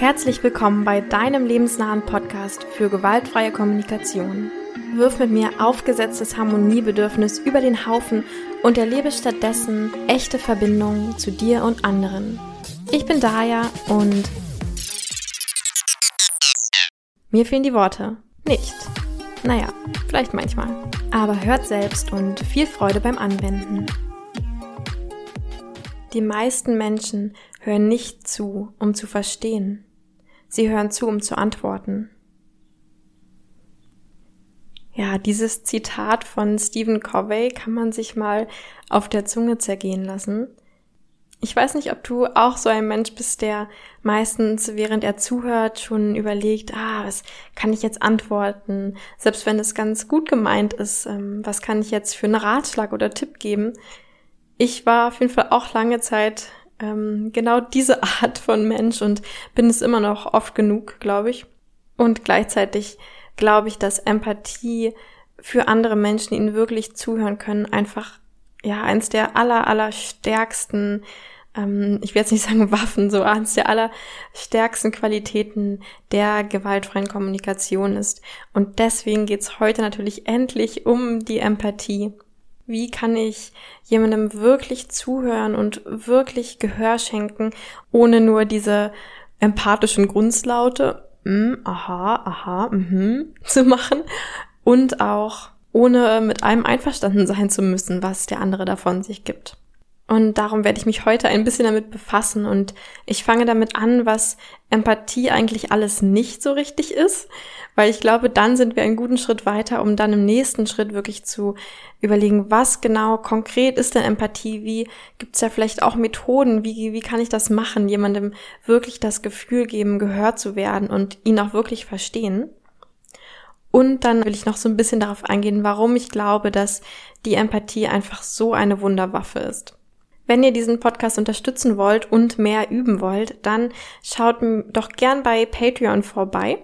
Herzlich willkommen bei deinem lebensnahen Podcast für gewaltfreie Kommunikation. Wirf mit mir aufgesetztes Harmoniebedürfnis über den Haufen und erlebe stattdessen echte Verbindungen zu dir und anderen. Ich bin Daya und mir fehlen die Worte. Nicht. Naja, vielleicht manchmal. Aber hört selbst und viel Freude beim Anwenden. Die meisten Menschen hören nicht zu, um zu verstehen. Sie hören zu, um zu antworten. Ja, dieses Zitat von Stephen Covey kann man sich mal auf der Zunge zergehen lassen. Ich weiß nicht, ob du auch so ein Mensch bist, der meistens, während er zuhört, schon überlegt, ah, was kann ich jetzt antworten? Selbst wenn es ganz gut gemeint ist, ähm, was kann ich jetzt für einen Ratschlag oder Tipp geben? Ich war auf jeden Fall auch lange Zeit ähm, genau diese Art von Mensch und bin es immer noch oft genug, glaube ich. Und gleichzeitig glaube ich, dass Empathie für andere Menschen, die ihnen wirklich zuhören können, einfach ja eins der aller aller stärksten ähm, ich werde jetzt nicht sagen Waffen, so eins der allerstärksten Qualitäten der gewaltfreien Kommunikation ist. Und deswegen geht's heute natürlich endlich um die Empathie. Wie kann ich jemandem wirklich zuhören und wirklich Gehör schenken, ohne nur diese empathischen Grundslaute, mm, aha, aha, mhm, zu machen und auch ohne mit allem einverstanden sein zu müssen, was der andere davon sich gibt. Und darum werde ich mich heute ein bisschen damit befassen. Und ich fange damit an, was Empathie eigentlich alles nicht so richtig ist, weil ich glaube, dann sind wir einen guten Schritt weiter, um dann im nächsten Schritt wirklich zu überlegen, was genau konkret ist denn Empathie, wie gibt es ja vielleicht auch Methoden, wie, wie kann ich das machen, jemandem wirklich das Gefühl geben, gehört zu werden und ihn auch wirklich verstehen. Und dann will ich noch so ein bisschen darauf eingehen, warum ich glaube, dass die Empathie einfach so eine Wunderwaffe ist. Wenn ihr diesen Podcast unterstützen wollt und mehr üben wollt, dann schaut doch gern bei Patreon vorbei.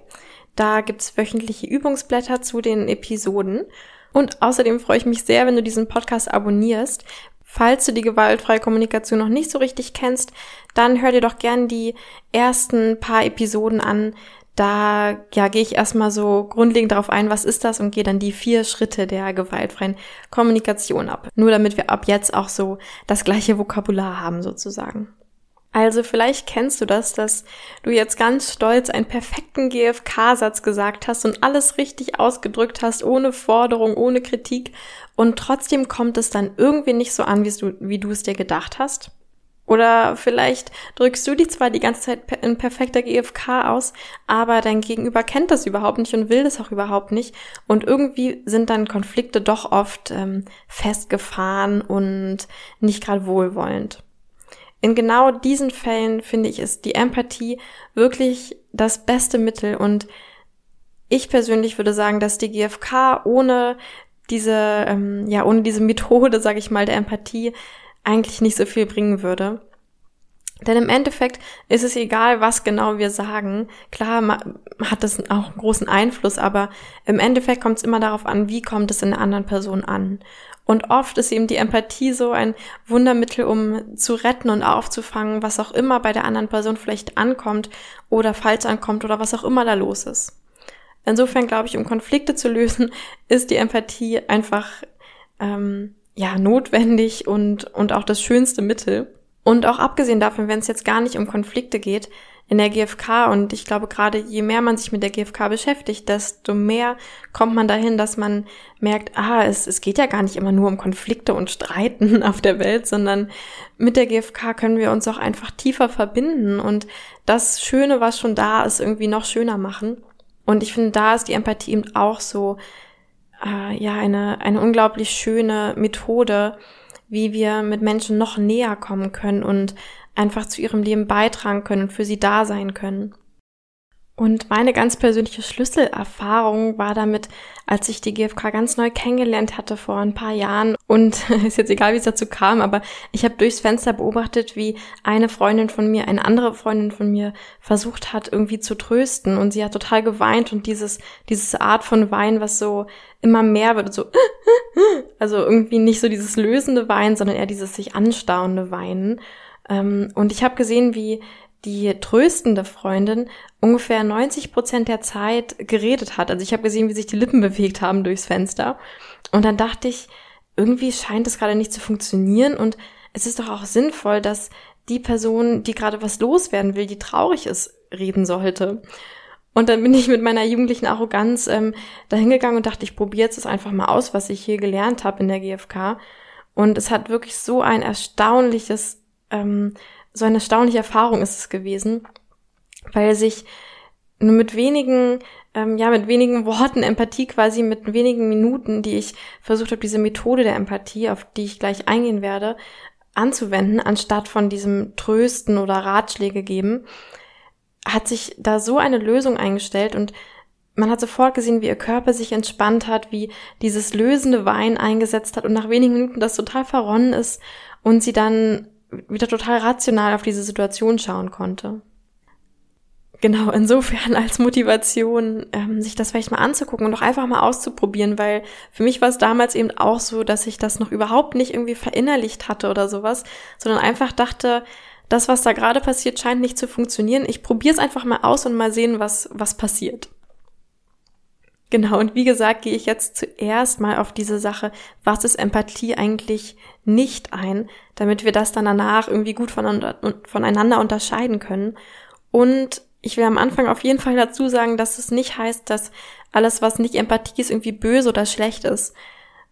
Da gibt's wöchentliche Übungsblätter zu den Episoden. Und außerdem freue ich mich sehr, wenn du diesen Podcast abonnierst. Falls du die gewaltfreie Kommunikation noch nicht so richtig kennst, dann hör dir doch gern die ersten paar Episoden an. Da ja, gehe ich erstmal so grundlegend darauf ein, was ist das und gehe dann die vier Schritte der gewaltfreien Kommunikation ab. Nur damit wir ab jetzt auch so das gleiche Vokabular haben sozusagen. Also vielleicht kennst du das, dass du jetzt ganz stolz einen perfekten GFK-Satz gesagt hast und alles richtig ausgedrückt hast, ohne Forderung, ohne Kritik und trotzdem kommt es dann irgendwie nicht so an, wie du, wie du es dir gedacht hast. Oder vielleicht drückst du die zwar die ganze Zeit in perfekter GFK aus, aber dein Gegenüber kennt das überhaupt nicht und will das auch überhaupt nicht. Und irgendwie sind dann Konflikte doch oft ähm, festgefahren und nicht gerade wohlwollend. In genau diesen Fällen finde ich, ist die Empathie wirklich das beste Mittel und ich persönlich würde sagen, dass die GfK ohne diese, ähm, ja, ohne diese Methode, sage ich mal, der Empathie eigentlich nicht so viel bringen würde. Denn im Endeffekt ist es egal, was genau wir sagen. Klar hat das auch einen großen Einfluss, aber im Endeffekt kommt es immer darauf an, wie kommt es in der anderen Person an. Und oft ist eben die Empathie so ein Wundermittel, um zu retten und aufzufangen, was auch immer bei der anderen Person vielleicht ankommt oder falsch ankommt oder was auch immer da los ist. Insofern glaube ich, um Konflikte zu lösen, ist die Empathie einfach ähm, ja, notwendig und, und auch das schönste Mittel. Und auch abgesehen davon, wenn es jetzt gar nicht um Konflikte geht, in der GfK und ich glaube gerade je mehr man sich mit der GfK beschäftigt, desto mehr kommt man dahin, dass man merkt, ah, es, es geht ja gar nicht immer nur um Konflikte und Streiten auf der Welt, sondern mit der GfK können wir uns auch einfach tiefer verbinden und das Schöne, was schon da ist, irgendwie noch schöner machen. Und ich finde, da ist die Empathie eben auch so äh, ja eine, eine unglaublich schöne Methode, wie wir mit Menschen noch näher kommen können und einfach zu ihrem Leben beitragen können und für sie da sein können. Und meine ganz persönliche Schlüsselerfahrung war damit, als ich die GfK ganz neu kennengelernt hatte vor ein paar Jahren. Und ist jetzt egal, wie es dazu kam, aber ich habe durchs Fenster beobachtet, wie eine Freundin von mir, eine andere Freundin von mir versucht hat, irgendwie zu trösten. Und sie hat total geweint und dieses, dieses Art von Wein, was so immer mehr wird, so, also irgendwie nicht so dieses lösende Weinen, sondern eher dieses sich anstauende Weinen. Ähm, und ich habe gesehen, wie die tröstende Freundin ungefähr 90 Prozent der Zeit geredet hat. Also ich habe gesehen, wie sich die Lippen bewegt haben durchs Fenster. Und dann dachte ich, irgendwie scheint es gerade nicht zu funktionieren und es ist doch auch sinnvoll, dass die Person, die gerade was loswerden will, die traurig ist, reden sollte. Und dann bin ich mit meiner jugendlichen Arroganz ähm, dahingegangen und dachte, ich probiere jetzt das einfach mal aus, was ich hier gelernt habe in der GfK. Und es hat wirklich so ein erstaunliches, ähm, so eine erstaunliche Erfahrung ist es gewesen, weil sich nur mit wenigen, ähm, ja, mit wenigen Worten Empathie quasi, mit wenigen Minuten, die ich versucht habe, diese Methode der Empathie, auf die ich gleich eingehen werde, anzuwenden, anstatt von diesem Trösten oder Ratschläge geben, hat sich da so eine Lösung eingestellt und man hat sofort gesehen, wie ihr Körper sich entspannt hat, wie dieses lösende Wein eingesetzt hat und nach wenigen Minuten das total verronnen ist und sie dann wieder total rational auf diese Situation schauen konnte. Genau, insofern als Motivation, ähm, sich das vielleicht mal anzugucken und auch einfach mal auszuprobieren, weil für mich war es damals eben auch so, dass ich das noch überhaupt nicht irgendwie verinnerlicht hatte oder sowas, sondern einfach dachte, das, was da gerade passiert, scheint nicht zu funktionieren. Ich probiere es einfach mal aus und mal sehen, was, was passiert. Genau, und wie gesagt, gehe ich jetzt zuerst mal auf diese Sache, was ist Empathie eigentlich nicht ein, damit wir das dann danach irgendwie gut voneinander unterscheiden können. Und ich will am Anfang auf jeden Fall dazu sagen, dass es nicht heißt, dass alles, was nicht Empathie ist, irgendwie böse oder schlecht ist.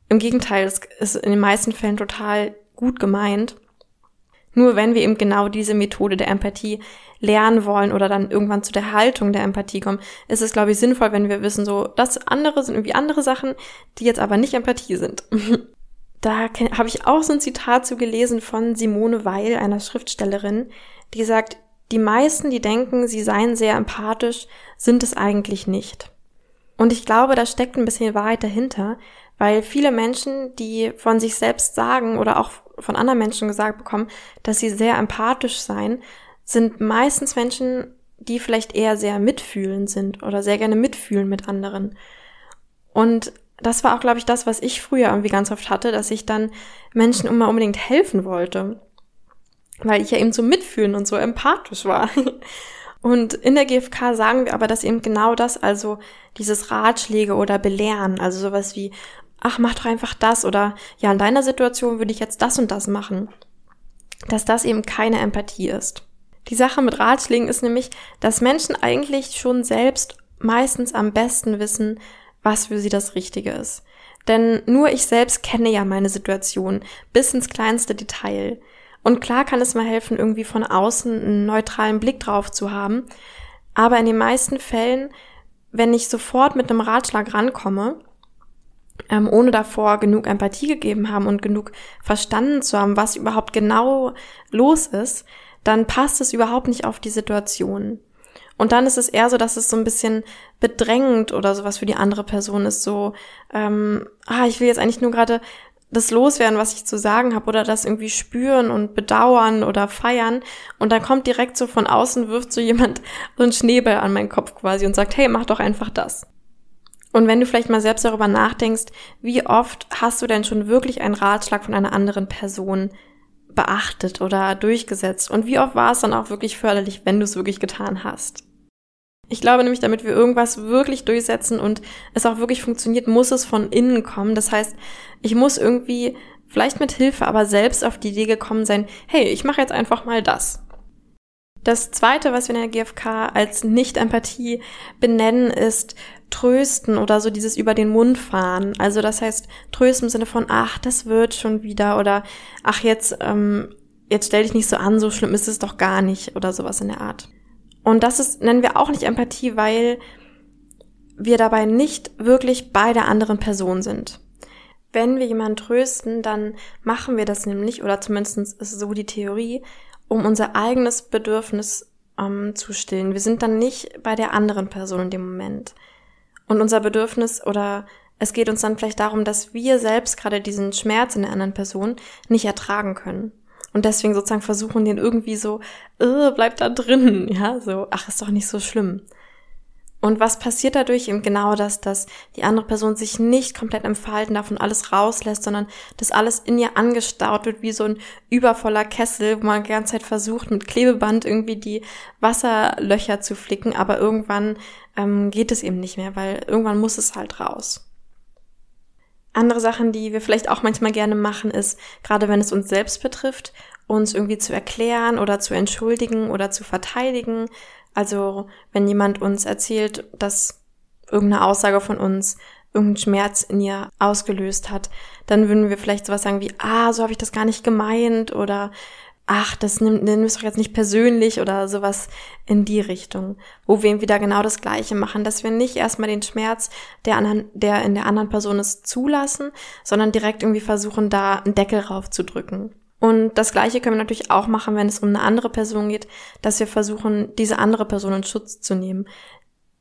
Im Gegenteil, es ist in den meisten Fällen total gut gemeint. Nur wenn wir eben genau diese Methode der Empathie lernen wollen oder dann irgendwann zu der Haltung der Empathie kommen, ist es, glaube ich, sinnvoll, wenn wir wissen, so, das andere sind irgendwie andere Sachen, die jetzt aber nicht Empathie sind. da habe ich auch so ein Zitat zu gelesen von Simone Weil, einer Schriftstellerin, die sagt, die meisten, die denken, sie seien sehr empathisch, sind es eigentlich nicht. Und ich glaube, da steckt ein bisschen Wahrheit dahinter, weil viele Menschen, die von sich selbst sagen oder auch von anderen Menschen gesagt bekommen, dass sie sehr empathisch seien, sind meistens Menschen, die vielleicht eher sehr mitfühlend sind oder sehr gerne mitfühlen mit anderen. Und das war auch, glaube ich, das, was ich früher irgendwie ganz oft hatte, dass ich dann Menschen immer unbedingt helfen wollte. Weil ich ja eben so mitfühlen und so empathisch war. Und in der GfK sagen wir aber, dass eben genau das, also dieses Ratschläge oder Belehren, also sowas wie, ach, mach doch einfach das oder ja, in deiner Situation würde ich jetzt das und das machen, dass das eben keine Empathie ist. Die Sache mit Ratschlägen ist nämlich, dass Menschen eigentlich schon selbst meistens am besten wissen, was für sie das Richtige ist. Denn nur ich selbst kenne ja meine Situation bis ins kleinste Detail. Und klar kann es mal helfen, irgendwie von außen einen neutralen Blick drauf zu haben. Aber in den meisten Fällen, wenn ich sofort mit einem Ratschlag rankomme, ähm, ohne davor genug Empathie gegeben haben und genug verstanden zu haben, was überhaupt genau los ist, dann passt es überhaupt nicht auf die Situation. Und dann ist es eher so, dass es so ein bisschen bedrängend oder sowas für die andere Person ist. So, ähm, ah, ich will jetzt eigentlich nur gerade das loswerden, was ich zu sagen habe, oder das irgendwie spüren und bedauern oder feiern. Und dann kommt direkt so von außen, wirft so jemand so einen Schneeball an meinen Kopf quasi und sagt, hey, mach doch einfach das. Und wenn du vielleicht mal selbst darüber nachdenkst, wie oft hast du denn schon wirklich einen Ratschlag von einer anderen Person beachtet oder durchgesetzt? Und wie oft war es dann auch wirklich förderlich, wenn du es wirklich getan hast? Ich glaube nämlich, damit wir irgendwas wirklich durchsetzen und es auch wirklich funktioniert, muss es von innen kommen. Das heißt, ich muss irgendwie vielleicht mit Hilfe, aber selbst auf die Idee gekommen sein, hey, ich mache jetzt einfach mal das. Das zweite, was wir in der GfK als Nicht-Empathie benennen, ist trösten oder so dieses über den Mund fahren. Also das heißt, trösten im Sinne von, ach, das wird schon wieder oder ach, jetzt, ähm, jetzt stell dich nicht so an, so schlimm ist es doch gar nicht oder sowas in der Art. Und das ist, nennen wir auch nicht Empathie, weil wir dabei nicht wirklich bei der anderen Person sind. Wenn wir jemanden trösten, dann machen wir das nämlich, oder zumindest ist so die Theorie, um unser eigenes Bedürfnis ähm, zu stillen. Wir sind dann nicht bei der anderen Person in dem Moment. Und unser Bedürfnis oder es geht uns dann vielleicht darum, dass wir selbst gerade diesen Schmerz in der anderen Person nicht ertragen können. Und deswegen sozusagen versuchen, den irgendwie so, äh, bleib da drin, ja, so, ach, ist doch nicht so schlimm. Und was passiert dadurch? Eben genau das, dass die andere Person sich nicht komplett entfalten darf und alles rauslässt, sondern dass alles in ihr angestaut wird wie so ein übervoller Kessel, wo man die ganze Zeit versucht, mit Klebeband irgendwie die Wasserlöcher zu flicken, aber irgendwann ähm, geht es eben nicht mehr, weil irgendwann muss es halt raus. Andere Sachen, die wir vielleicht auch manchmal gerne machen, ist, gerade wenn es uns selbst betrifft, uns irgendwie zu erklären oder zu entschuldigen oder zu verteidigen, also wenn jemand uns erzählt, dass irgendeine Aussage von uns irgendeinen Schmerz in ihr ausgelöst hat, dann würden wir vielleicht sowas sagen wie, ah, so habe ich das gar nicht gemeint oder ach, das nimmt, nimm es doch jetzt nicht persönlich oder sowas in die Richtung, wo wir wieder genau das Gleiche machen, dass wir nicht erstmal den Schmerz der anderen, der in der anderen Person ist, zulassen, sondern direkt irgendwie versuchen, da einen Deckel raufzudrücken. Und das Gleiche können wir natürlich auch machen, wenn es um eine andere Person geht, dass wir versuchen, diese andere Person in Schutz zu nehmen.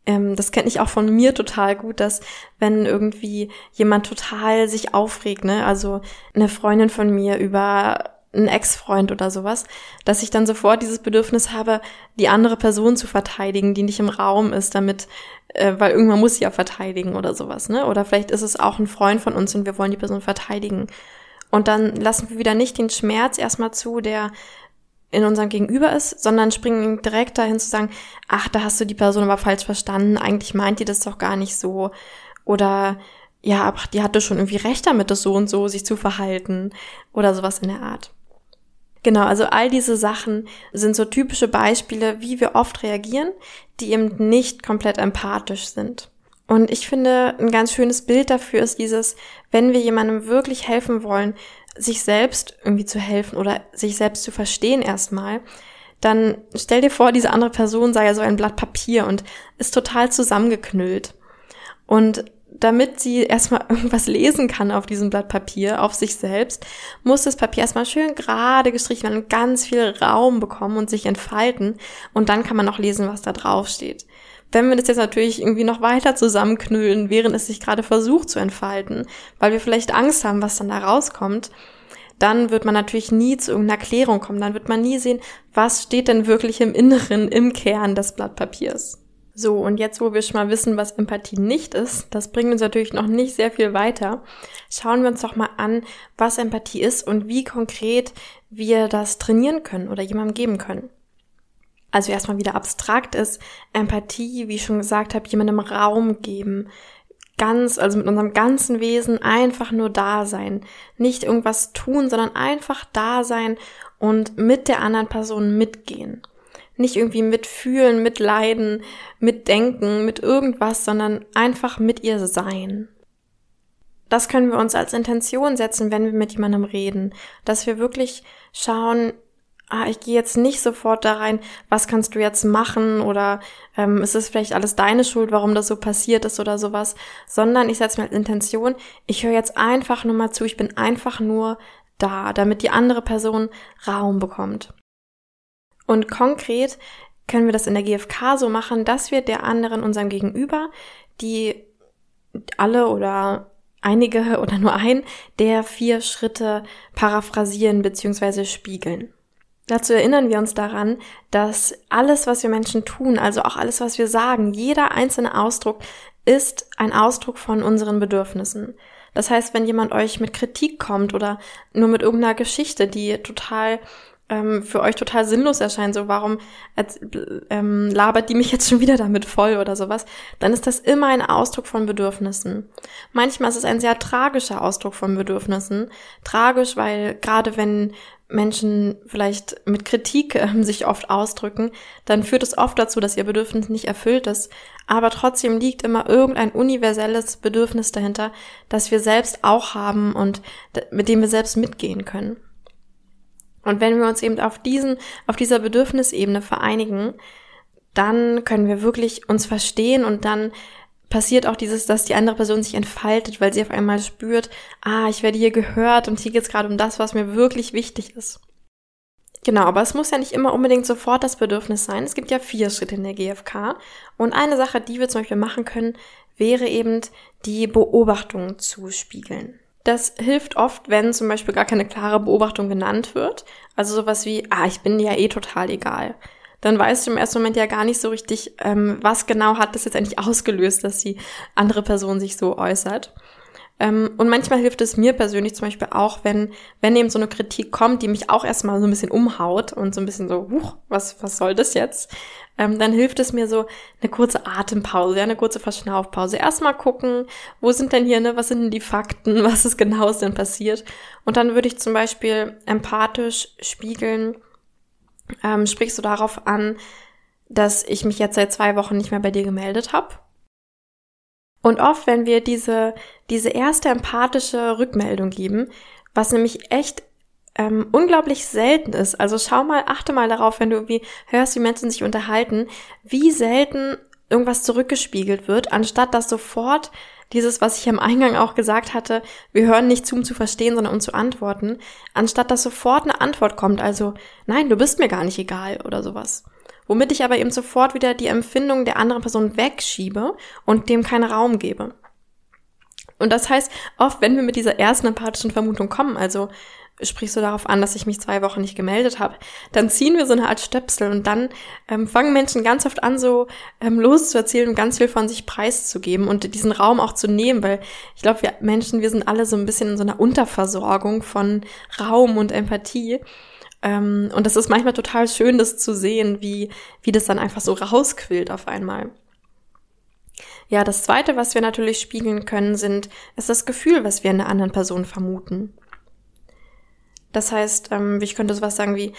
Ähm, das kenne ich auch von mir total gut, dass wenn irgendwie jemand total sich aufregt, ne, also eine Freundin von mir über einen Ex-Freund oder sowas, dass ich dann sofort dieses Bedürfnis habe, die andere Person zu verteidigen, die nicht im Raum ist, damit, äh, weil irgendwann muss sie ja verteidigen oder sowas, ne? Oder vielleicht ist es auch ein Freund von uns und wir wollen die Person verteidigen. Und dann lassen wir wieder nicht den Schmerz erstmal zu, der in unserem Gegenüber ist, sondern springen direkt dahin zu sagen, ach, da hast du die Person aber falsch verstanden, eigentlich meint die das doch gar nicht so. Oder ja, aber die hatte schon irgendwie recht damit, das so und so sich zu verhalten oder sowas in der Art. Genau, also all diese Sachen sind so typische Beispiele, wie wir oft reagieren, die eben nicht komplett empathisch sind. Und ich finde, ein ganz schönes Bild dafür ist dieses, wenn wir jemandem wirklich helfen wollen, sich selbst irgendwie zu helfen oder sich selbst zu verstehen erstmal, dann stell dir vor, diese andere Person sei ja so ein Blatt Papier und ist total zusammengeknüllt. Und damit sie erstmal irgendwas lesen kann auf diesem Blatt Papier, auf sich selbst, muss das Papier erstmal schön gerade gestrichen werden und ganz viel Raum bekommen und sich entfalten. Und dann kann man auch lesen, was da drauf steht. Wenn wir das jetzt natürlich irgendwie noch weiter zusammenknüllen, während es sich gerade versucht zu entfalten, weil wir vielleicht Angst haben, was dann da rauskommt, dann wird man natürlich nie zu irgendeiner Klärung kommen. Dann wird man nie sehen, was steht denn wirklich im Inneren, im Kern des Blattpapiers. So, und jetzt, wo wir schon mal wissen, was Empathie nicht ist, das bringt uns natürlich noch nicht sehr viel weiter. Schauen wir uns doch mal an, was Empathie ist und wie konkret wir das trainieren können oder jemandem geben können also erstmal wieder abstrakt ist, Empathie, wie ich schon gesagt habe, jemandem Raum geben, ganz, also mit unserem ganzen Wesen einfach nur da sein, nicht irgendwas tun, sondern einfach da sein und mit der anderen Person mitgehen. Nicht irgendwie mitfühlen, mitleiden, mitdenken, mit irgendwas, sondern einfach mit ihr sein. Das können wir uns als Intention setzen, wenn wir mit jemandem reden, dass wir wirklich schauen, ah, ich gehe jetzt nicht sofort da rein, was kannst du jetzt machen oder ähm, ist es vielleicht alles deine Schuld, warum das so passiert ist oder sowas, sondern ich setze mir als Intention, ich höre jetzt einfach nur mal zu, ich bin einfach nur da, damit die andere Person Raum bekommt. Und konkret können wir das in der GfK so machen, dass wir der anderen, unserem Gegenüber, die alle oder einige oder nur ein der vier Schritte paraphrasieren bzw. spiegeln. Dazu erinnern wir uns daran, dass alles, was wir Menschen tun, also auch alles, was wir sagen, jeder einzelne Ausdruck ist ein Ausdruck von unseren Bedürfnissen. Das heißt, wenn jemand euch mit Kritik kommt oder nur mit irgendeiner Geschichte, die total ähm, für euch total sinnlos erscheint, so warum ähm, labert die mich jetzt schon wieder damit voll oder sowas, dann ist das immer ein Ausdruck von Bedürfnissen. Manchmal ist es ein sehr tragischer Ausdruck von Bedürfnissen. Tragisch, weil gerade wenn Menschen vielleicht mit Kritik äh, sich oft ausdrücken, dann führt es oft dazu, dass ihr Bedürfnis nicht erfüllt ist. Aber trotzdem liegt immer irgendein universelles Bedürfnis dahinter, das wir selbst auch haben und mit dem wir selbst mitgehen können. Und wenn wir uns eben auf diesen, auf dieser Bedürfnisebene vereinigen, dann können wir wirklich uns verstehen und dann passiert auch dieses, dass die andere Person sich entfaltet, weil sie auf einmal spürt, ah, ich werde hier gehört und hier geht es gerade um das, was mir wirklich wichtig ist. Genau, aber es muss ja nicht immer unbedingt sofort das Bedürfnis sein. Es gibt ja vier Schritte in der GfK. Und eine Sache, die wir zum Beispiel machen können, wäre eben die Beobachtung zu spiegeln. Das hilft oft, wenn zum Beispiel gar keine klare Beobachtung genannt wird. Also sowas wie, ah, ich bin ja eh total egal. Dann weißt du im ersten Moment ja gar nicht so richtig, ähm, was genau hat das jetzt eigentlich ausgelöst, dass die andere Person sich so äußert. Ähm, und manchmal hilft es mir persönlich zum Beispiel auch, wenn, wenn eben so eine Kritik kommt, die mich auch erstmal so ein bisschen umhaut und so ein bisschen so, huch, was, was soll das jetzt? Ähm, dann hilft es mir so eine kurze Atempause, ja, eine kurze Verschnaufpause. Erstmal gucken, wo sind denn hier, ne, was sind denn die Fakten, was ist genau denn passiert? Und dann würde ich zum Beispiel empathisch spiegeln, ähm, sprichst du darauf an, dass ich mich jetzt seit zwei Wochen nicht mehr bei dir gemeldet habe und oft, wenn wir diese, diese erste empathische Rückmeldung geben, was nämlich echt ähm, unglaublich selten ist. Also schau mal, achte mal darauf, wenn du irgendwie hörst, wie Menschen sich unterhalten, wie selten irgendwas zurückgespiegelt wird, anstatt dass sofort dieses, was ich am Eingang auch gesagt hatte, wir hören nicht zu, um zu verstehen, sondern um zu antworten, anstatt dass sofort eine Antwort kommt, also nein, du bist mir gar nicht egal oder sowas womit ich aber eben sofort wieder die Empfindung der anderen Person wegschiebe und dem keinen Raum gebe. Und das heißt, oft, wenn wir mit dieser ersten empathischen Vermutung kommen, also sprichst du darauf an, dass ich mich zwei Wochen nicht gemeldet habe, dann ziehen wir so eine Art Stöpsel und dann ähm, fangen Menschen ganz oft an, so ähm, loszuerzählen und ganz viel von sich preiszugeben und diesen Raum auch zu nehmen, weil ich glaube, wir Menschen, wir sind alle so ein bisschen in so einer Unterversorgung von Raum und Empathie. Ähm, und das ist manchmal total schön, das zu sehen, wie, wie das dann einfach so rausquillt auf einmal. Ja, das zweite, was wir natürlich spiegeln können, sind, ist das Gefühl, was wir in der anderen Person vermuten. Das heißt, ähm, ich könnte sowas sagen wie,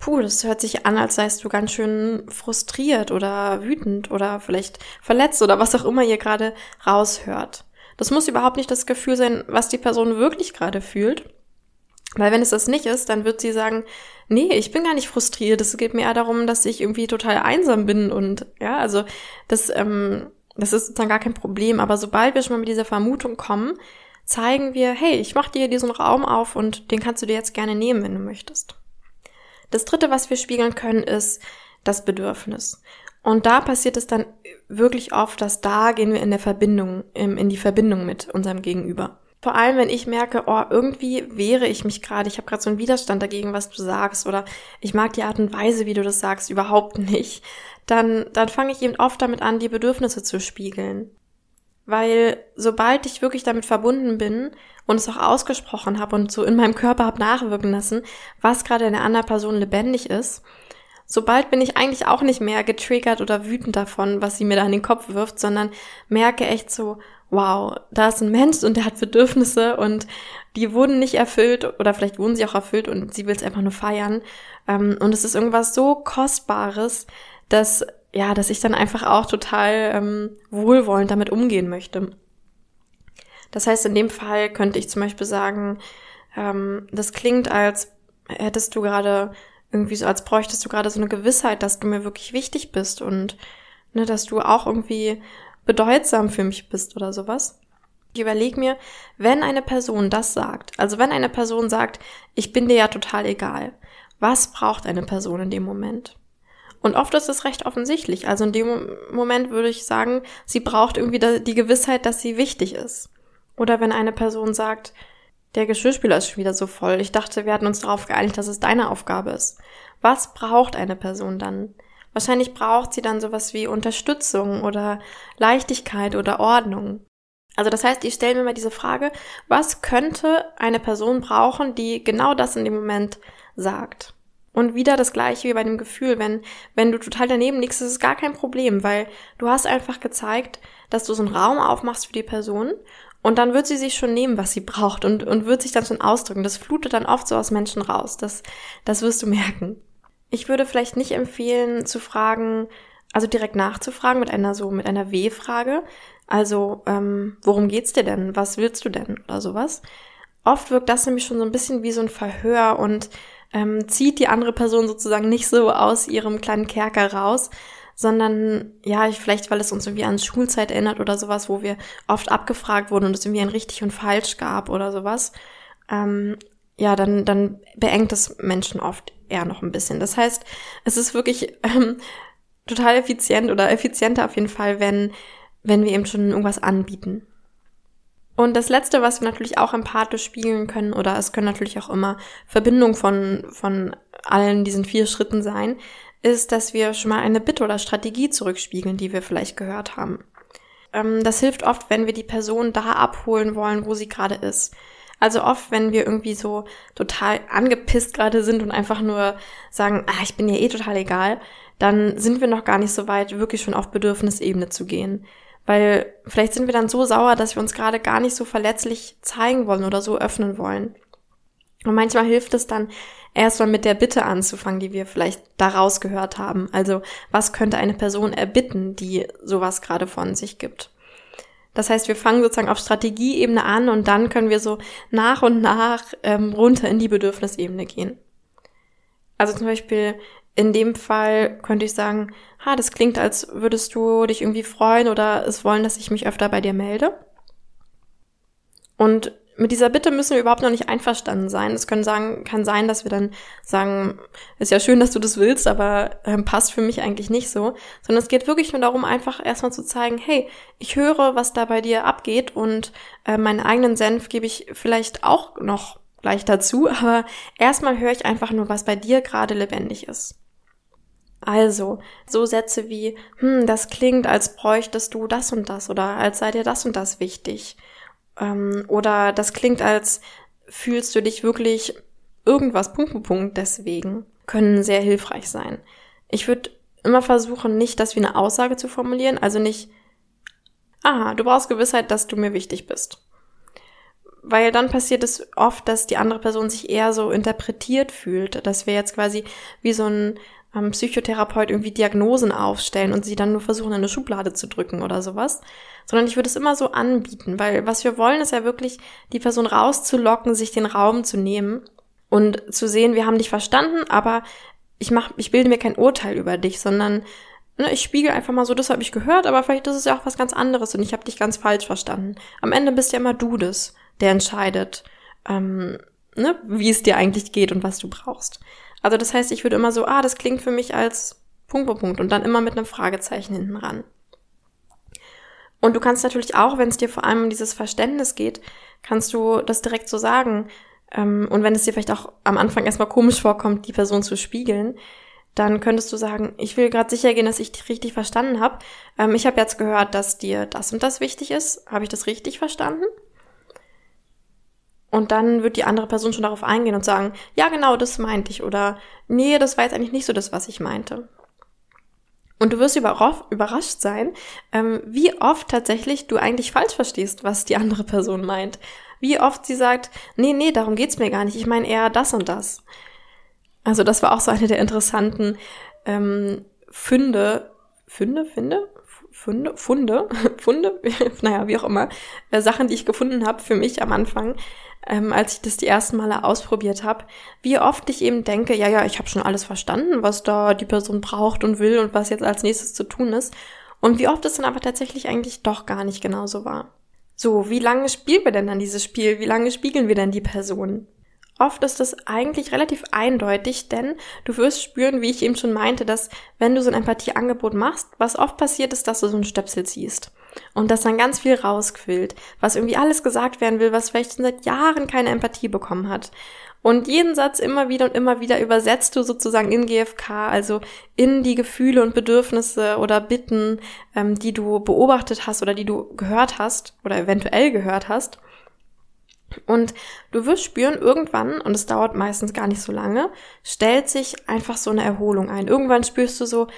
puh, das hört sich an, als seist du ganz schön frustriert oder wütend oder vielleicht verletzt oder was auch immer ihr gerade raushört. Das muss überhaupt nicht das Gefühl sein, was die Person wirklich gerade fühlt, weil wenn es das nicht ist, dann wird sie sagen, nee, ich bin gar nicht frustriert. Es geht mir eher darum, dass ich irgendwie total einsam bin und ja, also das, ähm, das ist dann gar kein Problem. Aber sobald wir schon mal mit dieser Vermutung kommen, zeigen wir, hey, ich mache dir diesen Raum auf und den kannst du dir jetzt gerne nehmen, wenn du möchtest. Das dritte, was wir spiegeln können, ist das Bedürfnis. Und da passiert es dann wirklich oft, dass da gehen wir in der Verbindung, in die Verbindung mit unserem Gegenüber. Vor allem, wenn ich merke, oh, irgendwie wehre ich mich gerade, ich habe gerade so einen Widerstand dagegen, was du sagst, oder ich mag die Art und Weise, wie du das sagst, überhaupt nicht, dann, dann fange ich eben oft damit an, die Bedürfnisse zu spiegeln. Weil sobald ich wirklich damit verbunden bin und es auch ausgesprochen habe und so in meinem Körper habe nachwirken lassen, was gerade in der anderen Person lebendig ist, sobald bin ich eigentlich auch nicht mehr getriggert oder wütend davon, was sie mir da in den Kopf wirft, sondern merke echt so, wow, da ist ein Mensch und der hat Bedürfnisse und die wurden nicht erfüllt oder vielleicht wurden sie auch erfüllt und sie will es einfach nur feiern. Ähm, und es ist irgendwas so Kostbares, dass, ja, dass ich dann einfach auch total ähm, wohlwollend damit umgehen möchte. Das heißt, in dem Fall könnte ich zum Beispiel sagen, ähm, das klingt, als hättest du gerade irgendwie so, als bräuchtest du gerade so eine Gewissheit, dass du mir wirklich wichtig bist und ne, dass du auch irgendwie bedeutsam für mich bist oder sowas. Ich überlege mir, wenn eine Person das sagt, also wenn eine Person sagt, ich bin dir ja total egal, was braucht eine Person in dem Moment? Und oft ist es recht offensichtlich. Also in dem Moment würde ich sagen, sie braucht irgendwie die Gewissheit, dass sie wichtig ist. Oder wenn eine Person sagt, der Geschirrspüler ist schon wieder so voll. Ich dachte, wir hatten uns darauf geeinigt, dass es deine Aufgabe ist. Was braucht eine Person dann? Wahrscheinlich braucht sie dann sowas wie Unterstützung oder Leichtigkeit oder Ordnung. Also das heißt, ich stelle mir mal diese Frage, was könnte eine Person brauchen, die genau das in dem Moment sagt? Und wieder das gleiche wie bei dem Gefühl, wenn, wenn du total daneben liegst, ist es gar kein Problem, weil du hast einfach gezeigt, dass du so einen Raum aufmachst für die Person und dann wird sie sich schon nehmen, was sie braucht und, und wird sich dann schon ausdrücken. Das flutet dann oft so aus Menschen raus. Das, das wirst du merken. Ich würde vielleicht nicht empfehlen zu fragen, also direkt nachzufragen mit einer so, mit einer W-Frage. Also, ähm, worum geht's dir denn? Was willst du denn? Oder sowas. Oft wirkt das nämlich schon so ein bisschen wie so ein Verhör und ähm, zieht die andere Person sozusagen nicht so aus ihrem kleinen Kerker raus, sondern ja, ich, vielleicht weil es uns irgendwie an Schulzeit erinnert oder sowas, wo wir oft abgefragt wurden und es irgendwie ein richtig und falsch gab oder sowas. Ähm, ja, dann, dann beengt es Menschen oft eher noch ein bisschen. Das heißt, es ist wirklich ähm, total effizient oder effizienter auf jeden Fall, wenn, wenn wir eben schon irgendwas anbieten. Und das Letzte, was wir natürlich auch empathisch spiegeln können, oder es können natürlich auch immer Verbindungen von, von allen diesen vier Schritten sein, ist, dass wir schon mal eine Bitte oder Strategie zurückspiegeln, die wir vielleicht gehört haben. Ähm, das hilft oft, wenn wir die Person da abholen wollen, wo sie gerade ist. Also oft, wenn wir irgendwie so total angepisst gerade sind und einfach nur sagen, ah, ich bin ja eh total egal, dann sind wir noch gar nicht so weit, wirklich schon auf Bedürfnisebene zu gehen. Weil vielleicht sind wir dann so sauer, dass wir uns gerade gar nicht so verletzlich zeigen wollen oder so öffnen wollen. Und manchmal hilft es dann, erstmal mit der Bitte anzufangen, die wir vielleicht daraus gehört haben. Also, was könnte eine Person erbitten, die sowas gerade von sich gibt? Das heißt, wir fangen sozusagen auf Strategieebene an und dann können wir so nach und nach ähm, runter in die Bedürfnisebene gehen. Also zum Beispiel in dem Fall könnte ich sagen, ha, das klingt, als würdest du dich irgendwie freuen oder es wollen, dass ich mich öfter bei dir melde. Und mit dieser Bitte müssen wir überhaupt noch nicht einverstanden sein. Es können sagen, kann sein, dass wir dann sagen, ist ja schön, dass du das willst, aber ähm, passt für mich eigentlich nicht so. Sondern es geht wirklich nur darum, einfach erstmal zu zeigen, hey, ich höre, was da bei dir abgeht und äh, meinen eigenen Senf gebe ich vielleicht auch noch gleich dazu, aber erstmal höre ich einfach nur, was bei dir gerade lebendig ist. Also, so Sätze wie, hm, das klingt, als bräuchtest du das und das oder als sei dir das und das wichtig ähm, oder das klingt, als fühlst du dich wirklich irgendwas, Punkt, Punkt, Punkt, deswegen, können sehr hilfreich sein. Ich würde immer versuchen, nicht das wie eine Aussage zu formulieren, also nicht, aha, du brauchst Gewissheit, dass du mir wichtig bist. Weil dann passiert es oft, dass die andere Person sich eher so interpretiert fühlt, dass wir jetzt quasi wie so ein ähm, Psychotherapeut irgendwie Diagnosen aufstellen und sie dann nur versuchen, in eine Schublade zu drücken oder sowas. Sondern ich würde es immer so anbieten, weil was wir wollen, ist ja wirklich, die Person rauszulocken, sich den Raum zu nehmen und zu sehen, wir haben dich verstanden, aber ich mach, ich bilde mir kein Urteil über dich, sondern ne, ich spiegel einfach mal so, das habe ich gehört, aber vielleicht ist es ja auch was ganz anderes und ich habe dich ganz falsch verstanden. Am Ende bist ja immer du das, der entscheidet, ähm, ne, wie es dir eigentlich geht und was du brauchst. Also das heißt, ich würde immer so, ah, das klingt für mich als Punkt, Punkt, Punkt und dann immer mit einem Fragezeichen hinten ran. Und du kannst natürlich auch, wenn es dir vor allem um dieses Verständnis geht, kannst du das direkt so sagen. Ähm, und wenn es dir vielleicht auch am Anfang erstmal komisch vorkommt, die Person zu spiegeln, dann könntest du sagen, ich will gerade sicher gehen, dass ich dich richtig verstanden habe. Ähm, ich habe jetzt gehört, dass dir das und das wichtig ist. Habe ich das richtig verstanden? Und dann wird die andere Person schon darauf eingehen und sagen, ja genau, das meinte ich oder nee, das war jetzt eigentlich nicht so das, was ich meinte. Und du wirst überrascht sein, ähm, wie oft tatsächlich du eigentlich falsch verstehst, was die andere Person meint. Wie oft sie sagt, nee, nee, darum geht's mir gar nicht, ich meine eher das und das. Also das war auch so eine der interessanten ähm, Funde, Funde, Finde? Funde, Funde, Funde, naja, wie auch immer, äh, Sachen, die ich gefunden habe für mich am Anfang, ähm, als ich das die ersten Male ausprobiert habe, wie oft ich eben denke, ja, ja, ich habe schon alles verstanden, was da die Person braucht und will und was jetzt als nächstes zu tun ist. Und wie oft es dann aber tatsächlich eigentlich doch gar nicht genauso war. So, wie lange spielen wir denn dann dieses Spiel? Wie lange spiegeln wir denn die Person? Oft ist das eigentlich relativ eindeutig, denn du wirst spüren, wie ich eben schon meinte, dass wenn du so ein Empathieangebot machst, was oft passiert ist, dass du so einen Stöpsel ziehst und dass dann ganz viel rausquillt, was irgendwie alles gesagt werden will, was vielleicht schon seit Jahren keine Empathie bekommen hat. Und jeden Satz immer wieder und immer wieder übersetzt du sozusagen in GFK, also in die Gefühle und Bedürfnisse oder Bitten, ähm, die du beobachtet hast oder die du gehört hast oder eventuell gehört hast. Und du wirst spüren, irgendwann, und es dauert meistens gar nicht so lange, stellt sich einfach so eine Erholung ein. Irgendwann spürst du so,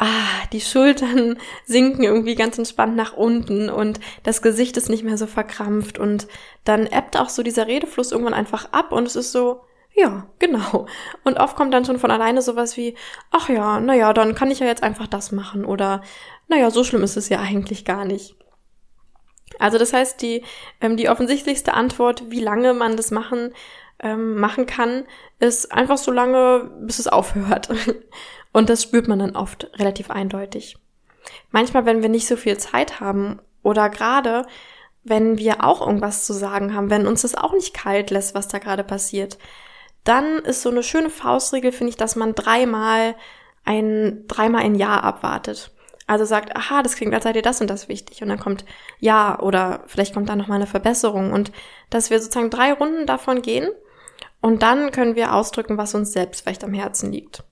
ah, die Schultern sinken irgendwie ganz entspannt nach unten und das Gesicht ist nicht mehr so verkrampft und dann ebbt auch so dieser Redefluss irgendwann einfach ab und es ist so, ja, genau. Und oft kommt dann schon von alleine sowas wie, ach ja, naja, dann kann ich ja jetzt einfach das machen oder, naja, so schlimm ist es ja eigentlich gar nicht. Also das heißt, die, ähm, die offensichtlichste Antwort, wie lange man das machen, ähm, machen kann, ist einfach so lange, bis es aufhört. Und das spürt man dann oft relativ eindeutig. Manchmal, wenn wir nicht so viel Zeit haben oder gerade wenn wir auch irgendwas zu sagen haben, wenn uns das auch nicht kalt lässt, was da gerade passiert, dann ist so eine schöne Faustregel, finde ich, dass man dreimal ein, dreimal ein Jahr abwartet. Also sagt, aha, das klingt, als sei dir das und das wichtig. Und dann kommt ja oder vielleicht kommt da nochmal eine Verbesserung. Und dass wir sozusagen drei Runden davon gehen und dann können wir ausdrücken, was uns selbst vielleicht am Herzen liegt.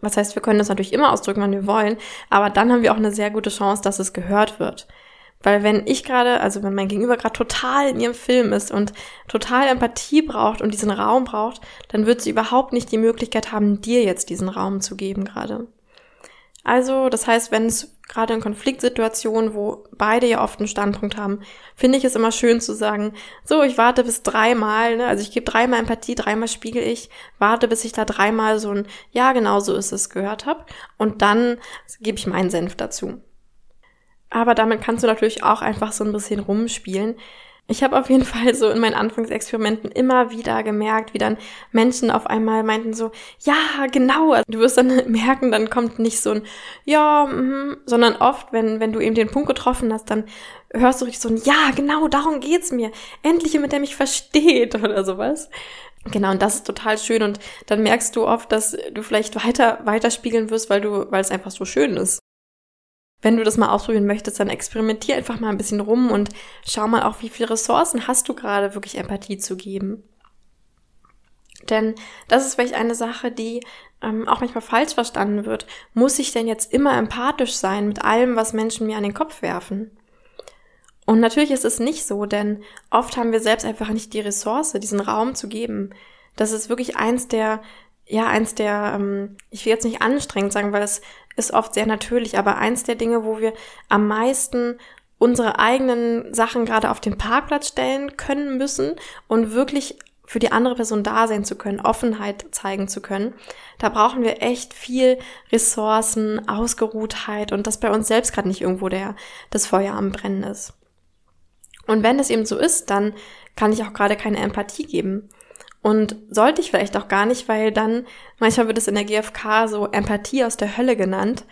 Was heißt, wir können das natürlich immer ausdrücken, wann wir wollen, aber dann haben wir auch eine sehr gute Chance, dass es gehört wird. Weil wenn ich gerade, also wenn mein Gegenüber gerade total in ihrem Film ist und total Empathie braucht und diesen Raum braucht, dann wird sie überhaupt nicht die Möglichkeit haben, dir jetzt diesen Raum zu geben gerade. Also, das heißt, wenn es gerade in Konfliktsituationen, wo beide ja oft einen Standpunkt haben, finde ich es immer schön zu sagen, so, ich warte bis dreimal, ne? also ich gebe dreimal Empathie, dreimal spiegel ich, warte, bis ich da dreimal so ein, ja, genau so ist es gehört habe und dann gebe ich meinen Senf dazu. Aber damit kannst du natürlich auch einfach so ein bisschen rumspielen. Ich habe auf jeden Fall so in meinen Anfangsexperimenten immer wieder gemerkt, wie dann Menschen auf einmal meinten so, ja, genau. Also du wirst dann merken, dann kommt nicht so ein, ja, mm, sondern oft, wenn, wenn du eben den Punkt getroffen hast, dann hörst du richtig so ein, ja, genau, darum geht's mir. Endlich jemand, der mich versteht oder sowas. Genau, und das ist total schön. Und dann merkst du oft, dass du vielleicht weiter, weiterspiegeln wirst, weil du, weil es einfach so schön ist. Wenn du das mal ausprobieren möchtest, dann experimentier einfach mal ein bisschen rum und schau mal auch, wie viele Ressourcen hast du gerade wirklich Empathie zu geben. Denn das ist vielleicht eine Sache, die ähm, auch manchmal falsch verstanden wird. Muss ich denn jetzt immer empathisch sein mit allem, was Menschen mir an den Kopf werfen? Und natürlich ist es nicht so, denn oft haben wir selbst einfach nicht die Ressource, diesen Raum zu geben. Das ist wirklich eins der, ja, eins der, ähm, ich will jetzt nicht anstrengend sagen, weil es ist oft sehr natürlich, aber eins der Dinge, wo wir am meisten unsere eigenen Sachen gerade auf den Parkplatz stellen können müssen und wirklich für die andere Person da sein zu können, Offenheit zeigen zu können. Da brauchen wir echt viel Ressourcen, Ausgeruhtheit und das bei uns selbst gerade nicht irgendwo der, das Feuer am Brennen ist. Und wenn es eben so ist, dann kann ich auch gerade keine Empathie geben. Und sollte ich vielleicht auch gar nicht, weil dann, manchmal wird es in der GfK so Empathie aus der Hölle genannt,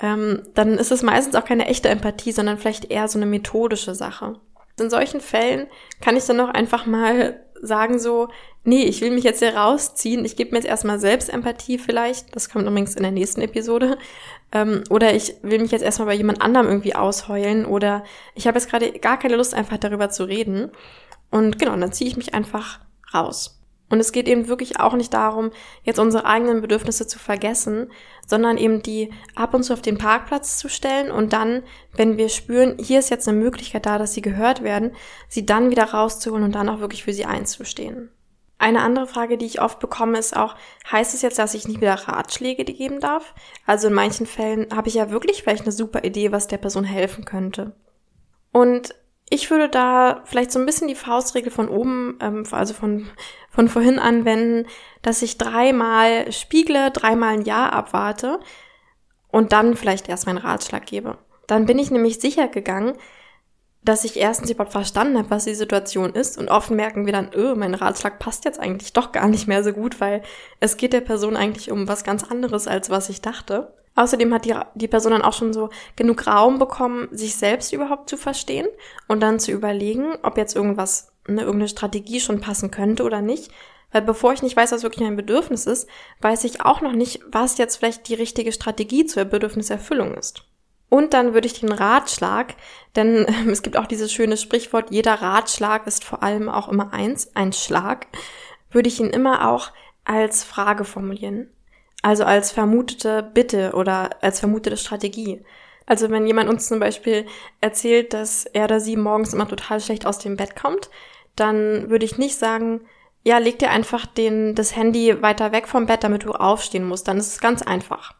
ähm, dann ist es meistens auch keine echte Empathie, sondern vielleicht eher so eine methodische Sache. In solchen Fällen kann ich dann auch einfach mal sagen so, nee, ich will mich jetzt hier rausziehen, ich gebe mir jetzt erstmal selbst Empathie vielleicht, das kommt übrigens in der nächsten Episode, ähm, oder ich will mich jetzt erstmal bei jemand anderem irgendwie ausheulen oder ich habe jetzt gerade gar keine Lust einfach darüber zu reden und genau, dann ziehe ich mich einfach raus. Und es geht eben wirklich auch nicht darum, jetzt unsere eigenen Bedürfnisse zu vergessen, sondern eben die ab und zu auf den Parkplatz zu stellen und dann, wenn wir spüren, hier ist jetzt eine Möglichkeit da, dass sie gehört werden, sie dann wieder rauszuholen und dann auch wirklich für sie einzustehen. Eine andere Frage, die ich oft bekomme, ist auch, heißt es jetzt, dass ich nicht wieder Ratschläge geben darf? Also in manchen Fällen habe ich ja wirklich vielleicht eine super Idee, was der Person helfen könnte. Und ich würde da vielleicht so ein bisschen die Faustregel von oben, ähm, also von, von vorhin anwenden, dass ich dreimal spiegle, dreimal ein Ja abwarte und dann vielleicht erst meinen Ratschlag gebe. Dann bin ich nämlich sicher gegangen, dass ich erstens überhaupt verstanden habe, was die Situation ist und oft merken wir dann, öh, mein Ratschlag passt jetzt eigentlich doch gar nicht mehr so gut, weil es geht der Person eigentlich um was ganz anderes, als was ich dachte. Außerdem hat die, die Person dann auch schon so genug Raum bekommen, sich selbst überhaupt zu verstehen und dann zu überlegen, ob jetzt irgendwas, ne, irgendeine Strategie schon passen könnte oder nicht. Weil bevor ich nicht weiß, was wirklich mein Bedürfnis ist, weiß ich auch noch nicht, was jetzt vielleicht die richtige Strategie zur Bedürfniserfüllung ist. Und dann würde ich den Ratschlag, denn es gibt auch dieses schöne Sprichwort, jeder Ratschlag ist vor allem auch immer eins, ein Schlag, würde ich ihn immer auch als Frage formulieren. Also als vermutete Bitte oder als vermutete Strategie. Also wenn jemand uns zum Beispiel erzählt, dass er oder sie morgens immer total schlecht aus dem Bett kommt, dann würde ich nicht sagen, ja, leg dir einfach den, das Handy weiter weg vom Bett, damit du aufstehen musst. Dann ist es ganz einfach.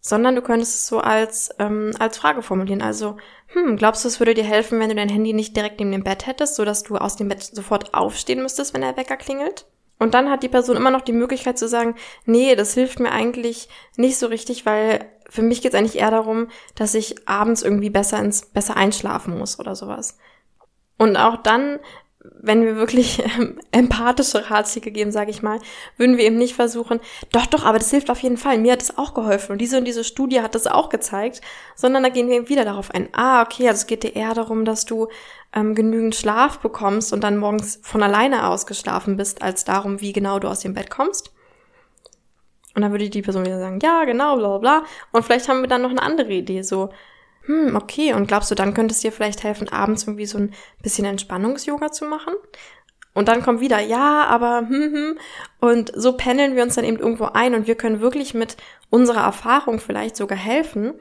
Sondern du könntest es so als, ähm, als Frage formulieren. Also, hm, glaubst du, es würde dir helfen, wenn du dein Handy nicht direkt neben dem Bett hättest, sodass du aus dem Bett sofort aufstehen müsstest, wenn der Wecker klingelt? Und dann hat die Person immer noch die Möglichkeit zu sagen, nee, das hilft mir eigentlich nicht so richtig, weil für mich geht es eigentlich eher darum, dass ich abends irgendwie besser ins besser einschlafen muss oder sowas. Und auch dann wenn wir wirklich ähm, empathische Ratschläge geben, sage ich mal, würden wir eben nicht versuchen, doch, doch, aber das hilft auf jeden Fall, mir hat es auch geholfen und diese und diese Studie hat das auch gezeigt, sondern da gehen wir eben wieder darauf ein, ah, okay, also es geht dir eher darum, dass du ähm, genügend Schlaf bekommst und dann morgens von alleine ausgeschlafen bist, als darum, wie genau du aus dem Bett kommst. Und dann würde die Person wieder sagen, ja, genau, bla bla bla. Und vielleicht haben wir dann noch eine andere Idee, so, hm, okay, und glaubst du, dann könnte es dir vielleicht helfen, abends irgendwie so ein bisschen Entspannungs-Yoga zu machen? Und dann kommt wieder, ja, aber, hm, hm. Und so pendeln wir uns dann eben irgendwo ein und wir können wirklich mit unserer Erfahrung vielleicht sogar helfen,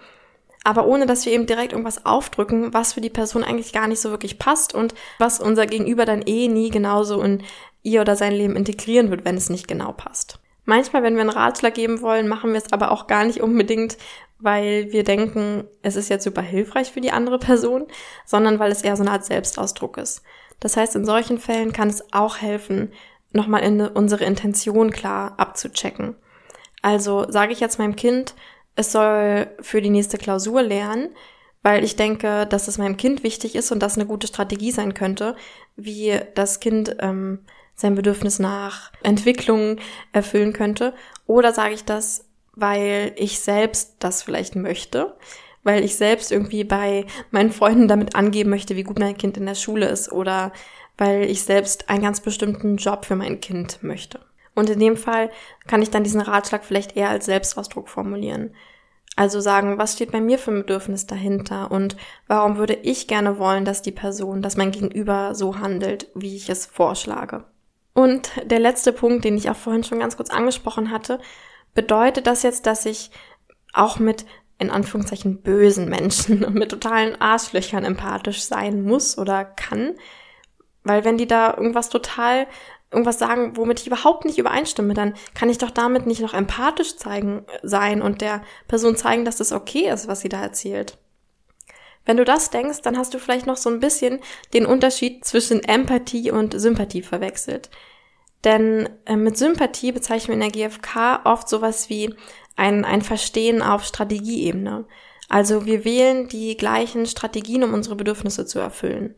aber ohne dass wir eben direkt irgendwas aufdrücken, was für die Person eigentlich gar nicht so wirklich passt und was unser Gegenüber dann eh nie genauso in ihr oder sein Leben integrieren wird, wenn es nicht genau passt. Manchmal, wenn wir einen Ratschlag geben wollen, machen wir es aber auch gar nicht unbedingt, weil wir denken, es ist jetzt super hilfreich für die andere Person, sondern weil es eher so eine Art Selbstausdruck ist. Das heißt, in solchen Fällen kann es auch helfen, nochmal in unsere Intention klar abzuchecken. Also sage ich jetzt meinem Kind, es soll für die nächste Klausur lernen, weil ich denke, dass es meinem Kind wichtig ist und das eine gute Strategie sein könnte, wie das Kind ähm, sein Bedürfnis nach Entwicklung erfüllen könnte. Oder sage ich das, weil ich selbst das vielleicht möchte, weil ich selbst irgendwie bei meinen Freunden damit angeben möchte, wie gut mein Kind in der Schule ist oder weil ich selbst einen ganz bestimmten Job für mein Kind möchte. Und in dem Fall kann ich dann diesen Ratschlag vielleicht eher als Selbstausdruck formulieren. Also sagen, was steht bei mir für ein Bedürfnis dahinter und warum würde ich gerne wollen, dass die Person, dass mein Gegenüber so handelt, wie ich es vorschlage. Und der letzte Punkt, den ich auch vorhin schon ganz kurz angesprochen hatte, bedeutet das jetzt, dass ich auch mit in Anführungszeichen bösen Menschen und mit totalen Arschlöchern empathisch sein muss oder kann. Weil wenn die da irgendwas total, irgendwas sagen, womit ich überhaupt nicht übereinstimme, dann kann ich doch damit nicht noch empathisch zeigen, sein und der Person zeigen, dass das okay ist, was sie da erzählt. Wenn du das denkst, dann hast du vielleicht noch so ein bisschen den Unterschied zwischen Empathie und Sympathie verwechselt. Denn äh, mit Sympathie bezeichnen wir in der GfK oft sowas wie ein, ein Verstehen auf Strategieebene. Also wir wählen die gleichen Strategien, um unsere Bedürfnisse zu erfüllen.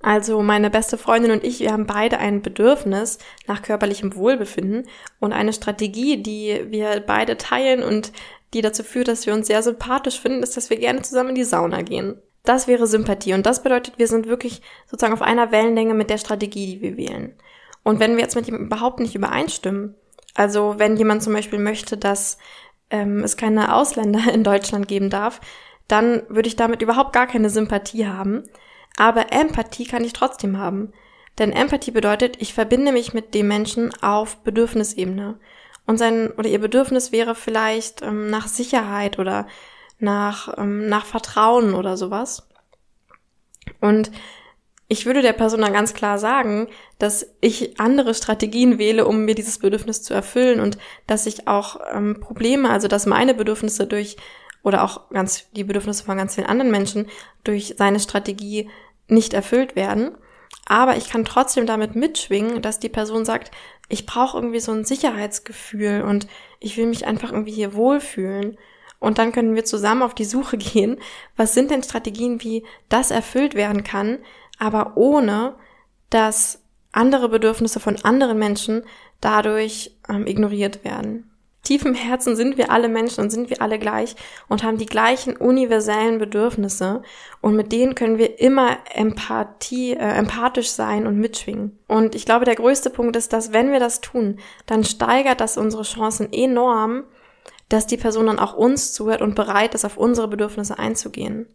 Also meine beste Freundin und ich, wir haben beide ein Bedürfnis nach körperlichem Wohlbefinden und eine Strategie, die wir beide teilen und die dazu führt, dass wir uns sehr sympathisch finden, ist, dass wir gerne zusammen in die Sauna gehen. Das wäre Sympathie und das bedeutet, wir sind wirklich sozusagen auf einer Wellenlänge mit der Strategie, die wir wählen. Und wenn wir jetzt mit jemandem überhaupt nicht übereinstimmen, also wenn jemand zum Beispiel möchte, dass ähm, es keine Ausländer in Deutschland geben darf, dann würde ich damit überhaupt gar keine Sympathie haben. Aber Empathie kann ich trotzdem haben. Denn Empathie bedeutet, ich verbinde mich mit dem Menschen auf Bedürfnisebene und sein oder ihr Bedürfnis wäre vielleicht ähm, nach Sicherheit oder nach, ähm, nach Vertrauen oder sowas. Und ich würde der Person dann ganz klar sagen, dass ich andere Strategien wähle, um mir dieses Bedürfnis zu erfüllen und dass ich auch ähm, Probleme, also dass meine Bedürfnisse durch oder auch ganz die Bedürfnisse von ganz vielen anderen Menschen durch seine Strategie nicht erfüllt werden. Aber ich kann trotzdem damit mitschwingen, dass die Person sagt, ich brauche irgendwie so ein Sicherheitsgefühl und ich will mich einfach irgendwie hier wohlfühlen. Und dann können wir zusammen auf die Suche gehen, was sind denn Strategien, wie das erfüllt werden kann, aber ohne, dass andere Bedürfnisse von anderen Menschen dadurch ähm, ignoriert werden tief im Herzen sind wir alle Menschen und sind wir alle gleich und haben die gleichen universellen Bedürfnisse und mit denen können wir immer Empathie, äh, empathisch sein und mitschwingen. Und ich glaube, der größte Punkt ist, dass wenn wir das tun, dann steigert das unsere Chancen enorm, dass die Person dann auch uns zuhört und bereit ist, auf unsere Bedürfnisse einzugehen.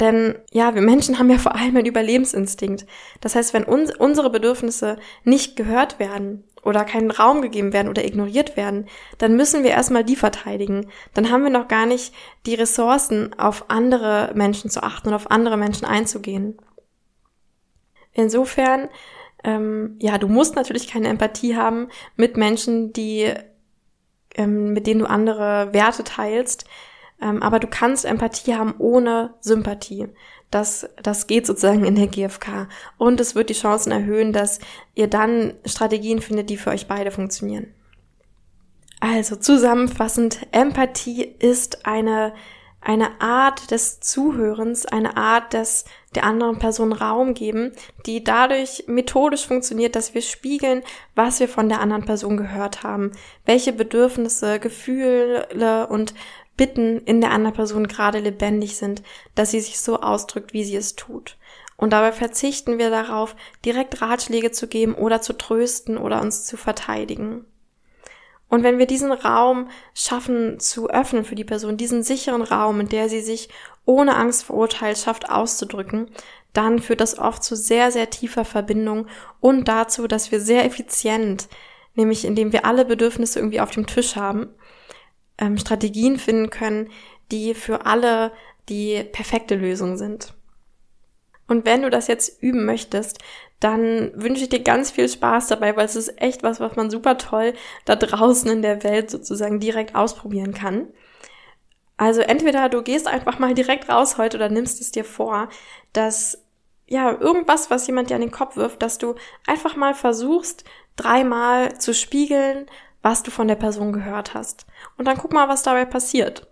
Denn ja, wir Menschen haben ja vor allem einen Überlebensinstinkt. Das heißt, wenn uns, unsere Bedürfnisse nicht gehört werden oder keinen Raum gegeben werden oder ignoriert werden, dann müssen wir erstmal die verteidigen. Dann haben wir noch gar nicht die Ressourcen, auf andere Menschen zu achten und auf andere Menschen einzugehen. Insofern, ähm, ja, du musst natürlich keine Empathie haben mit Menschen, die, ähm, mit denen du andere Werte teilst. Ähm, aber du kannst Empathie haben ohne Sympathie. Das, das geht sozusagen in der GfK. Und es wird die Chancen erhöhen, dass ihr dann Strategien findet, die für euch beide funktionieren. Also zusammenfassend, Empathie ist eine, eine Art des Zuhörens, eine Art des der anderen Person Raum geben, die dadurch methodisch funktioniert, dass wir spiegeln, was wir von der anderen Person gehört haben, welche Bedürfnisse, Gefühle und Bitten in der anderen Person gerade lebendig sind, dass sie sich so ausdrückt, wie sie es tut. Und dabei verzichten wir darauf, direkt Ratschläge zu geben oder zu trösten oder uns zu verteidigen. Und wenn wir diesen Raum schaffen zu öffnen für die Person, diesen sicheren Raum, in der sie sich ohne Angst vor Urteil schafft auszudrücken, dann führt das oft zu sehr, sehr tiefer Verbindung und dazu, dass wir sehr effizient, nämlich indem wir alle Bedürfnisse irgendwie auf dem Tisch haben, ähm, Strategien finden können, die für alle die perfekte Lösung sind. Und wenn du das jetzt üben möchtest, dann wünsche ich dir ganz viel Spaß dabei, weil es ist echt was, was man super toll da draußen in der Welt sozusagen direkt ausprobieren kann. Also entweder du gehst einfach mal direkt raus heute oder nimmst es dir vor, dass ja, irgendwas, was jemand dir an den Kopf wirft, dass du einfach mal versuchst, dreimal zu spiegeln, was du von der Person gehört hast. Und dann guck mal, was dabei passiert.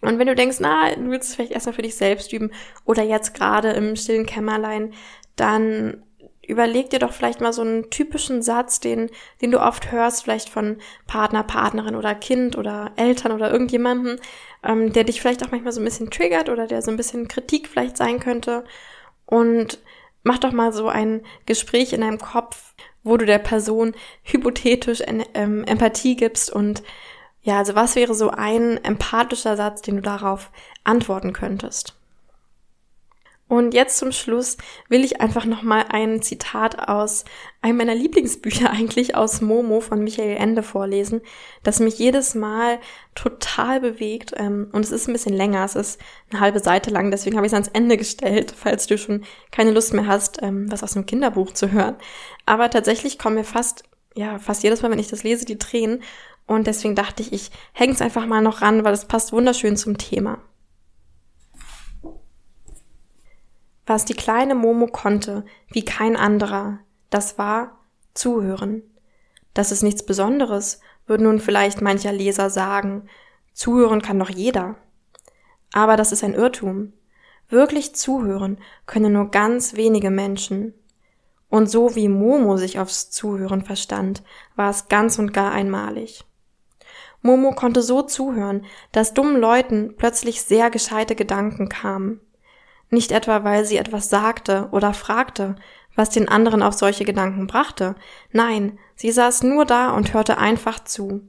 Und wenn du denkst, na, du willst es vielleicht erstmal für dich selbst üben oder jetzt gerade im stillen Kämmerlein, dann überleg dir doch vielleicht mal so einen typischen Satz, den, den du oft hörst, vielleicht von Partner, Partnerin oder Kind oder Eltern oder irgendjemandem, ähm, der dich vielleicht auch manchmal so ein bisschen triggert oder der so ein bisschen Kritik vielleicht sein könnte. Und mach doch mal so ein Gespräch in deinem Kopf, wo du der Person hypothetisch ähm, Empathie gibst und ja, also was wäre so ein empathischer Satz, den du darauf antworten könntest? Und jetzt zum Schluss will ich einfach nochmal ein Zitat aus einem meiner Lieblingsbücher eigentlich aus Momo von Michael Ende vorlesen, das mich jedes Mal total bewegt. Ähm, und es ist ein bisschen länger, es ist eine halbe Seite lang, deswegen habe ich es ans Ende gestellt, falls du schon keine Lust mehr hast, ähm, was aus einem Kinderbuch zu hören. Aber tatsächlich kommen mir fast, ja, fast jedes Mal, wenn ich das lese, die Tränen. Und deswegen dachte ich, ich hänge es einfach mal noch ran, weil es passt wunderschön zum Thema. Was die kleine Momo konnte, wie kein anderer, das war zuhören. Das ist nichts Besonderes, würden nun vielleicht mancher Leser sagen. Zuhören kann doch jeder. Aber das ist ein Irrtum. Wirklich zuhören können nur ganz wenige Menschen. Und so wie Momo sich aufs Zuhören verstand, war es ganz und gar einmalig. Momo konnte so zuhören, dass dummen Leuten plötzlich sehr gescheite Gedanken kamen. Nicht etwa, weil sie etwas sagte oder fragte, was den anderen auf solche Gedanken brachte. Nein, sie saß nur da und hörte einfach zu.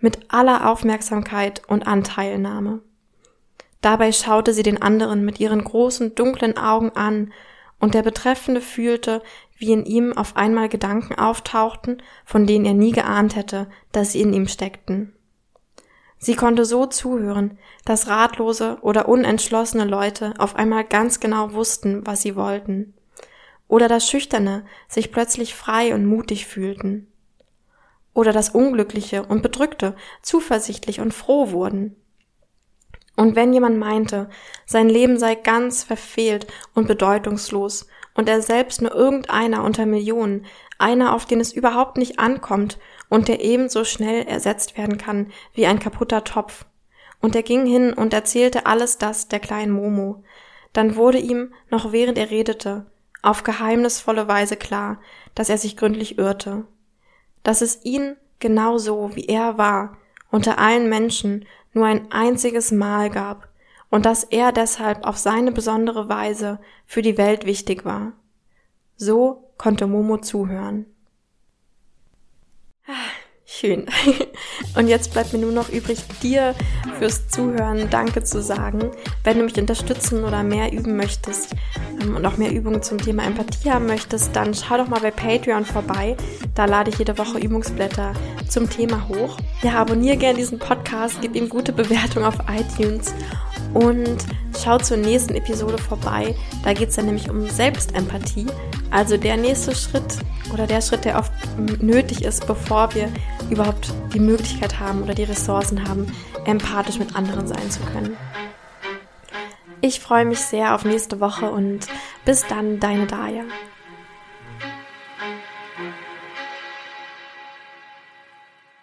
Mit aller Aufmerksamkeit und Anteilnahme. Dabei schaute sie den anderen mit ihren großen, dunklen Augen an, und der Betreffende fühlte, wie in ihm auf einmal Gedanken auftauchten, von denen er nie geahnt hätte, dass sie in ihm steckten. Sie konnte so zuhören, dass ratlose oder unentschlossene Leute auf einmal ganz genau wussten, was sie wollten. Oder dass Schüchterne sich plötzlich frei und mutig fühlten. Oder dass Unglückliche und Bedrückte zuversichtlich und froh wurden. Und wenn jemand meinte, sein Leben sei ganz verfehlt und bedeutungslos und er selbst nur irgendeiner unter Millionen, einer, auf den es überhaupt nicht ankommt und der ebenso schnell ersetzt werden kann wie ein kaputter Topf. Und er ging hin und erzählte alles das der kleinen Momo. Dann wurde ihm, noch während er redete, auf geheimnisvolle Weise klar, dass er sich gründlich irrte. Dass es ihn genau so, wie er war, unter allen Menschen nur ein einziges Mal gab und dass er deshalb auf seine besondere Weise für die Welt wichtig war. So konnte Momo zuhören. Schön. Und jetzt bleibt mir nur noch übrig, dir fürs Zuhören Danke zu sagen. Wenn du mich unterstützen oder mehr üben möchtest ähm, und auch mehr Übungen zum Thema Empathie haben möchtest, dann schau doch mal bei Patreon vorbei. Da lade ich jede Woche Übungsblätter zum Thema hoch. Ja, abonniere gerne diesen Podcast, gib ihm gute Bewertung auf iTunes und schau zur nächsten Episode vorbei. Da geht es dann nämlich um Selbstempathie. Also der nächste Schritt oder der Schritt, der oft nötig ist, bevor wir überhaupt die Möglichkeit haben oder die Ressourcen haben, empathisch mit anderen sein zu können. Ich freue mich sehr auf nächste Woche und bis dann, deine Daya.